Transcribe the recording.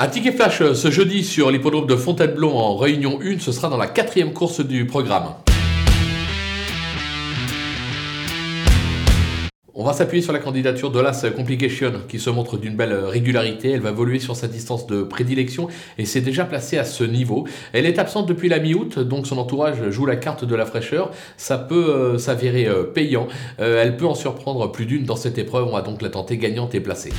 Un ticket flash euh, ce jeudi sur l'hippodrome de Fontainebleau en réunion 1, ce sera dans la quatrième course du programme. On va s'appuyer sur la candidature de l'As Complication qui se montre d'une belle euh, régularité. Elle va évoluer sur sa distance de prédilection et s'est déjà placée à ce niveau. Elle est absente depuis la mi-août, donc son entourage joue la carte de la fraîcheur. Ça peut euh, s'avérer payant. elle peut en surprendre plus d'une dans cette épreuve. On va donc la tenter gagnante et placée.